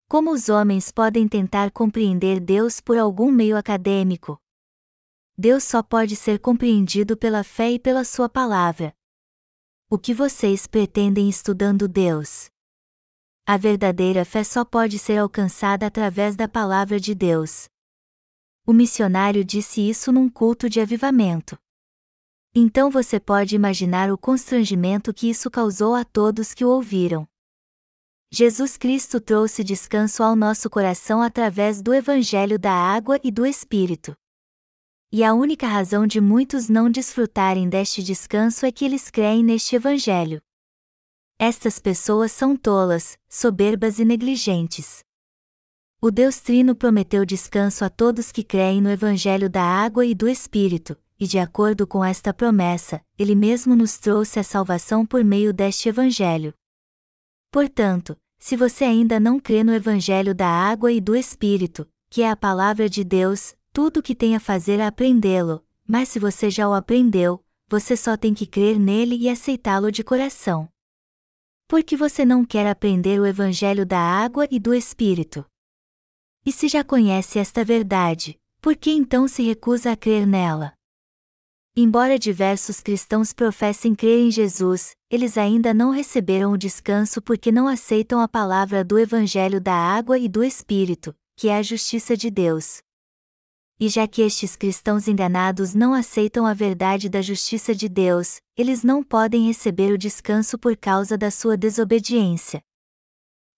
Como os homens podem tentar compreender Deus por algum meio acadêmico? Deus só pode ser compreendido pela fé e pela Sua palavra, o que vocês pretendem estudando Deus? A verdadeira fé só pode ser alcançada através da palavra de Deus. O missionário disse isso num culto de avivamento. Então você pode imaginar o constrangimento que isso causou a todos que o ouviram. Jesus Cristo trouxe descanso ao nosso coração através do Evangelho da água e do Espírito. E a única razão de muitos não desfrutarem deste descanso é que eles creem neste Evangelho. Estas pessoas são tolas, soberbas e negligentes. O Deus Trino prometeu descanso a todos que creem no Evangelho da Água e do Espírito, e de acordo com esta promessa, Ele mesmo nos trouxe a salvação por meio deste Evangelho. Portanto, se você ainda não crê no Evangelho da Água e do Espírito, que é a palavra de Deus, tudo o que tem a fazer é aprendê-lo, mas se você já o aprendeu, você só tem que crer nele e aceitá-lo de coração. Por que você não quer aprender o Evangelho da Água e do Espírito? E se já conhece esta verdade, por que então se recusa a crer nela? Embora diversos cristãos professem crer em Jesus, eles ainda não receberam o descanso porque não aceitam a palavra do Evangelho da água e do Espírito, que é a justiça de Deus. E já que estes cristãos enganados não aceitam a verdade da justiça de Deus, eles não podem receber o descanso por causa da sua desobediência.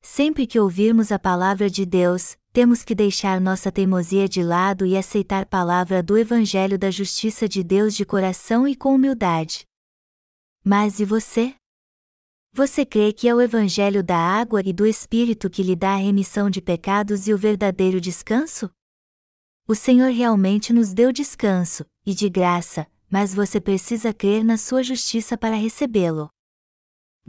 Sempre que ouvirmos a palavra de Deus, temos que deixar nossa teimosia de lado e aceitar a palavra do Evangelho da Justiça de Deus de coração e com humildade. Mas e você? Você crê que é o Evangelho da água e do Espírito que lhe dá a remissão de pecados e o verdadeiro descanso? O Senhor realmente nos deu descanso, e de graça, mas você precisa crer na sua justiça para recebê-lo.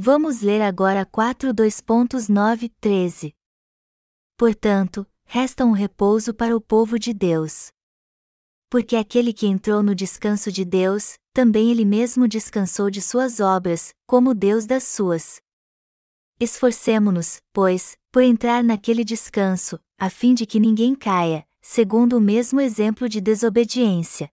Vamos ler agora 4.2.9.13. Portanto, resta um repouso para o povo de Deus. Porque aquele que entrou no descanso de Deus, também ele mesmo descansou de suas obras, como Deus das suas. Esforcemo-nos, pois, por entrar naquele descanso, a fim de que ninguém caia, segundo o mesmo exemplo de desobediência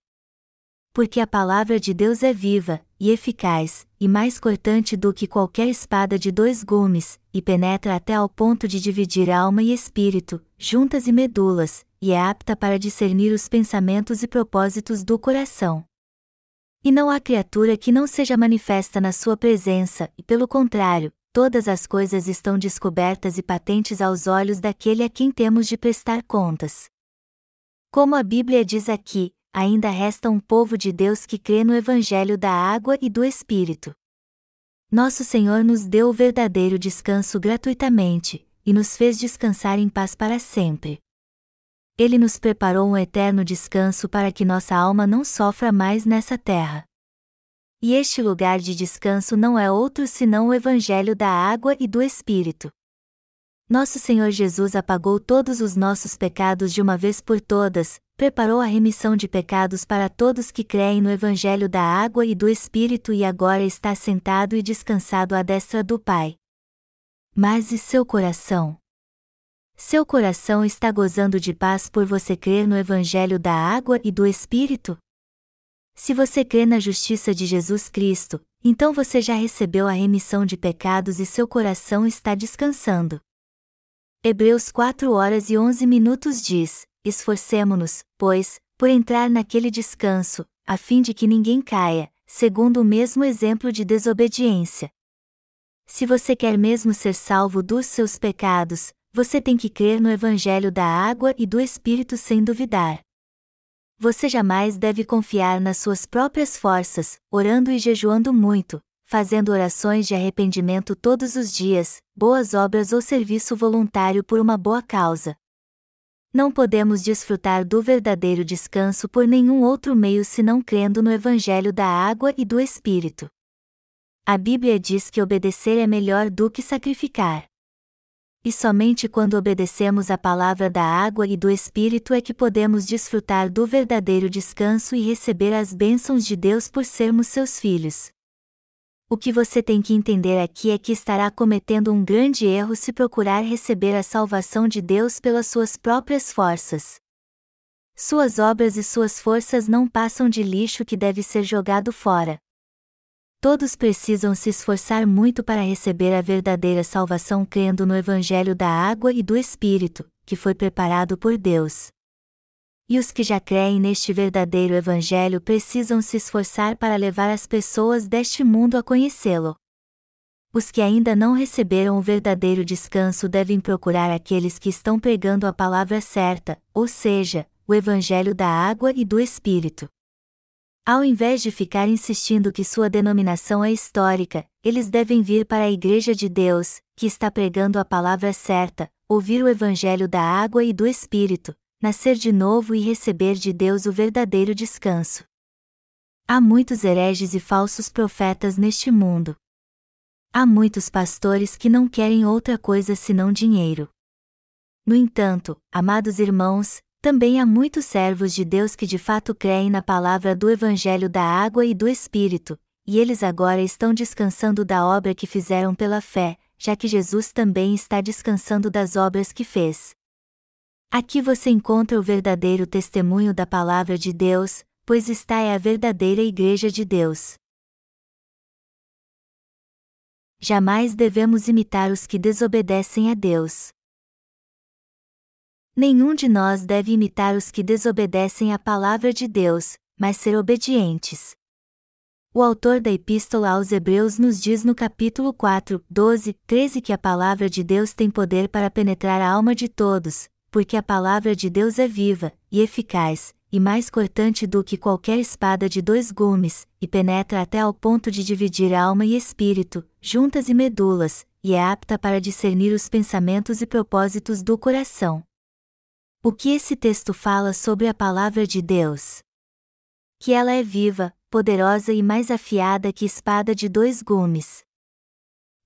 porque a palavra de Deus é viva, e eficaz, e mais cortante do que qualquer espada de dois gumes, e penetra até ao ponto de dividir alma e espírito, juntas e medulas, e é apta para discernir os pensamentos e propósitos do coração. E não há criatura que não seja manifesta na sua presença, e pelo contrário, todas as coisas estão descobertas e patentes aos olhos daquele a quem temos de prestar contas. Como a Bíblia diz aqui, ainda resta um povo de Deus que crê no Evangelho da água e do Espírito. Nosso Senhor nos deu o verdadeiro descanso gratuitamente, e nos fez descansar em paz para sempre. Ele nos preparou um eterno descanso para que nossa alma não sofra mais nessa terra. E este lugar de descanso não é outro senão o Evangelho da água e do Espírito. Nosso Senhor Jesus apagou todos os nossos pecados de uma vez por todas, preparou a remissão de pecados para todos que creem no Evangelho da água e do Espírito e agora está sentado e descansado à destra do Pai. Mas e seu coração? Seu coração está gozando de paz por você crer no Evangelho da água e do Espírito? Se você crê na justiça de Jesus Cristo, então você já recebeu a remissão de pecados e seu coração está descansando. Hebreus 4 horas e 11 minutos diz: esforcemo-nos, pois, por entrar naquele descanso, a fim de que ninguém caia, segundo o mesmo exemplo de desobediência. Se você quer mesmo ser salvo dos seus pecados, você tem que crer no Evangelho da água e do Espírito sem duvidar. Você jamais deve confiar nas suas próprias forças, orando e jejuando muito, fazendo orações de arrependimento todos os dias, boas obras ou serviço voluntário por uma boa causa, não podemos desfrutar do verdadeiro descanso por nenhum outro meio senão crendo no Evangelho da água e do Espírito. A Bíblia diz que obedecer é melhor do que sacrificar. E somente quando obedecemos a palavra da água e do Espírito é que podemos desfrutar do verdadeiro descanso e receber as bênçãos de Deus por sermos seus filhos. O que você tem que entender aqui é que estará cometendo um grande erro se procurar receber a salvação de Deus pelas suas próprias forças. Suas obras e suas forças não passam de lixo que deve ser jogado fora. Todos precisam se esforçar muito para receber a verdadeira salvação crendo no Evangelho da água e do Espírito, que foi preparado por Deus e os que já creem neste verdadeiro Evangelho precisam se esforçar para levar as pessoas deste mundo a conhecê-lo. Os que ainda não receberam o verdadeiro descanso devem procurar aqueles que estão pregando a palavra certa, ou seja, o Evangelho da água e do Espírito. Ao invés de ficar insistindo que sua denominação é histórica, eles devem vir para a Igreja de Deus, que está pregando a palavra certa, ouvir o Evangelho da água e do Espírito, nascer de novo e receber de Deus o verdadeiro descanso. Há muitos hereges e falsos profetas neste mundo. Há muitos pastores que não querem outra coisa senão dinheiro. No entanto, amados irmãos, também há muitos servos de Deus que de fato creem na palavra do Evangelho da água e do Espírito, e eles agora estão descansando da obra que fizeram pela fé, já que Jesus também está descansando das obras que fez. Aqui você encontra o verdadeiro testemunho da palavra de Deus, pois está é a verdadeira Igreja de Deus. Jamais devemos imitar os que desobedecem a Deus. Nenhum de nós deve imitar os que desobedecem à palavra de Deus, mas ser obedientes. O autor da Epístola aos Hebreus nos diz no capítulo 4, 12, 13 que a palavra de Deus tem poder para penetrar a alma de todos, porque a palavra de Deus é viva, e eficaz, e mais cortante do que qualquer espada de dois gumes, e penetra até ao ponto de dividir alma e espírito, juntas e medulas, e é apta para discernir os pensamentos e propósitos do coração. O que esse texto fala sobre a palavra de Deus? Que ela é viva, poderosa e mais afiada que espada de dois gumes.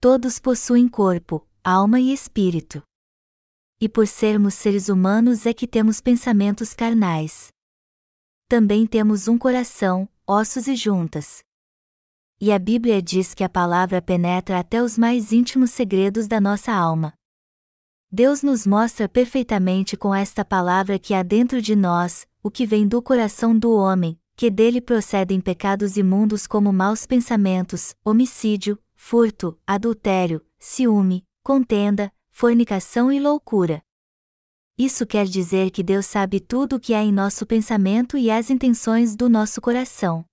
Todos possuem corpo, alma e espírito. E por sermos seres humanos é que temos pensamentos carnais. Também temos um coração, ossos e juntas. E a Bíblia diz que a palavra penetra até os mais íntimos segredos da nossa alma. Deus nos mostra perfeitamente com esta palavra que há dentro de nós, o que vem do coração do homem, que dele procedem pecados imundos como maus pensamentos, homicídio, furto, adultério, ciúme, contenda, fornicação e loucura. Isso quer dizer que Deus sabe tudo o que há em nosso pensamento e as intenções do nosso coração.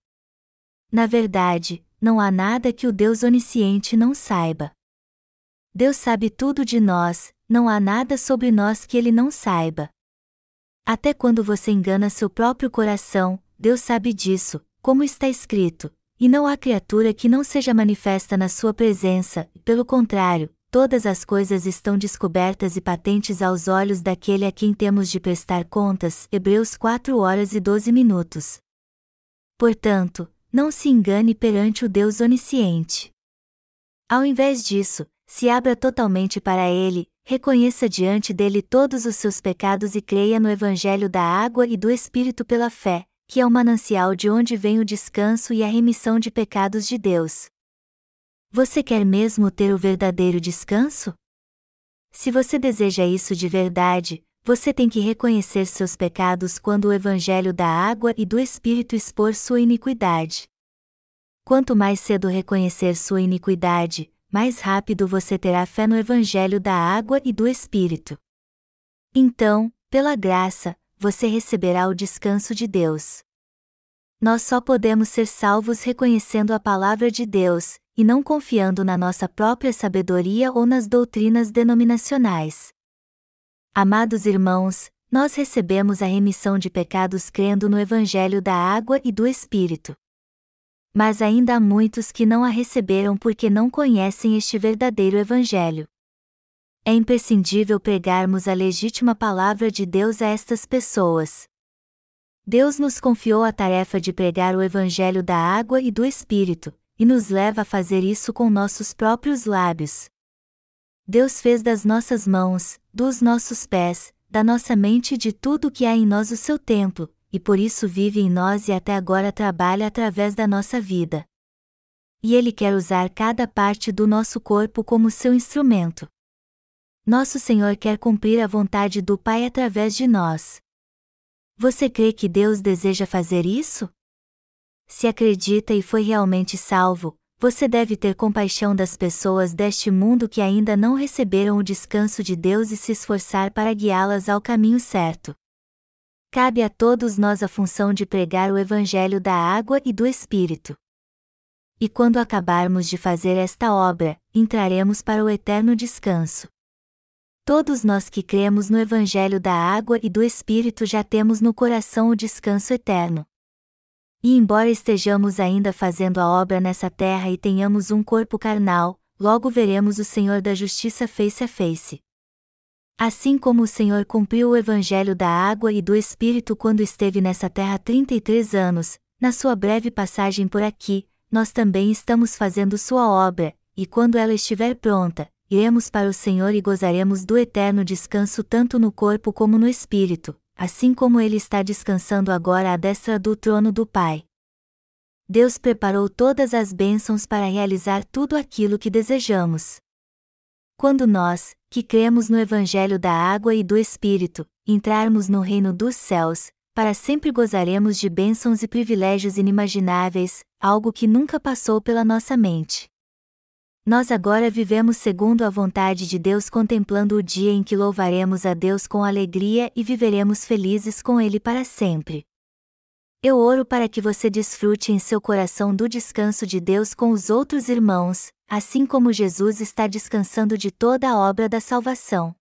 Na verdade, não há nada que o Deus onisciente não saiba. Deus sabe tudo de nós, não há nada sobre nós que ele não saiba. Até quando você engana seu próprio coração, Deus sabe disso, como está escrito, e não há criatura que não seja manifesta na sua presença, pelo contrário, todas as coisas estão descobertas e patentes aos olhos daquele a quem temos de prestar contas. Hebreus 4 horas e 12 minutos. Portanto, não se engane perante o Deus onisciente. Ao invés disso, se abra totalmente para Ele, reconheça diante dele todos os seus pecados e creia no Evangelho da água e do Espírito pela fé, que é o manancial de onde vem o descanso e a remissão de pecados de Deus. Você quer mesmo ter o verdadeiro descanso? Se você deseja isso de verdade, você tem que reconhecer seus pecados quando o Evangelho da água e do Espírito expor sua iniquidade. Quanto mais cedo reconhecer sua iniquidade, mais rápido você terá fé no Evangelho da água e do Espírito. Então, pela graça, você receberá o descanso de Deus. Nós só podemos ser salvos reconhecendo a palavra de Deus, e não confiando na nossa própria sabedoria ou nas doutrinas denominacionais. Amados irmãos, nós recebemos a remissão de pecados crendo no Evangelho da água e do Espírito mas ainda há muitos que não a receberam porque não conhecem este verdadeiro Evangelho. É imprescindível pregarmos a legítima palavra de Deus a estas pessoas. Deus nos confiou a tarefa de pregar o Evangelho da água e do Espírito, e nos leva a fazer isso com nossos próprios lábios. Deus fez das nossas mãos, dos nossos pés, da nossa mente e de tudo que há em nós o seu templo, e por isso vive em nós e até agora trabalha através da nossa vida. E Ele quer usar cada parte do nosso corpo como seu instrumento. Nosso Senhor quer cumprir a vontade do Pai através de nós. Você crê que Deus deseja fazer isso? Se acredita e foi realmente salvo, você deve ter compaixão das pessoas deste mundo que ainda não receberam o descanso de Deus e se esforçar para guiá-las ao caminho certo. Cabe a todos nós a função de pregar o Evangelho da água e do Espírito. E quando acabarmos de fazer esta obra, entraremos para o eterno descanso. Todos nós que cremos no Evangelho da água e do Espírito já temos no coração o descanso eterno. E embora estejamos ainda fazendo a obra nessa terra e tenhamos um corpo carnal, logo veremos o Senhor da Justiça face a face. Assim como o Senhor cumpriu o Evangelho da água e do Espírito quando esteve nessa terra 33 anos, na sua breve passagem por aqui, nós também estamos fazendo sua obra, e quando ela estiver pronta, iremos para o Senhor e gozaremos do eterno descanso tanto no corpo como no espírito, assim como ele está descansando agora à destra do trono do Pai. Deus preparou todas as bênçãos para realizar tudo aquilo que desejamos. Quando nós, que cremos no Evangelho da água e do Espírito, entrarmos no reino dos céus, para sempre gozaremos de bênçãos e privilégios inimagináveis, algo que nunca passou pela nossa mente. Nós agora vivemos segundo a vontade de Deus, contemplando o dia em que louvaremos a Deus com alegria e viveremos felizes com Ele para sempre. Eu oro para que você desfrute em seu coração do descanso de Deus com os outros irmãos, assim como Jesus está descansando de toda a obra da salvação.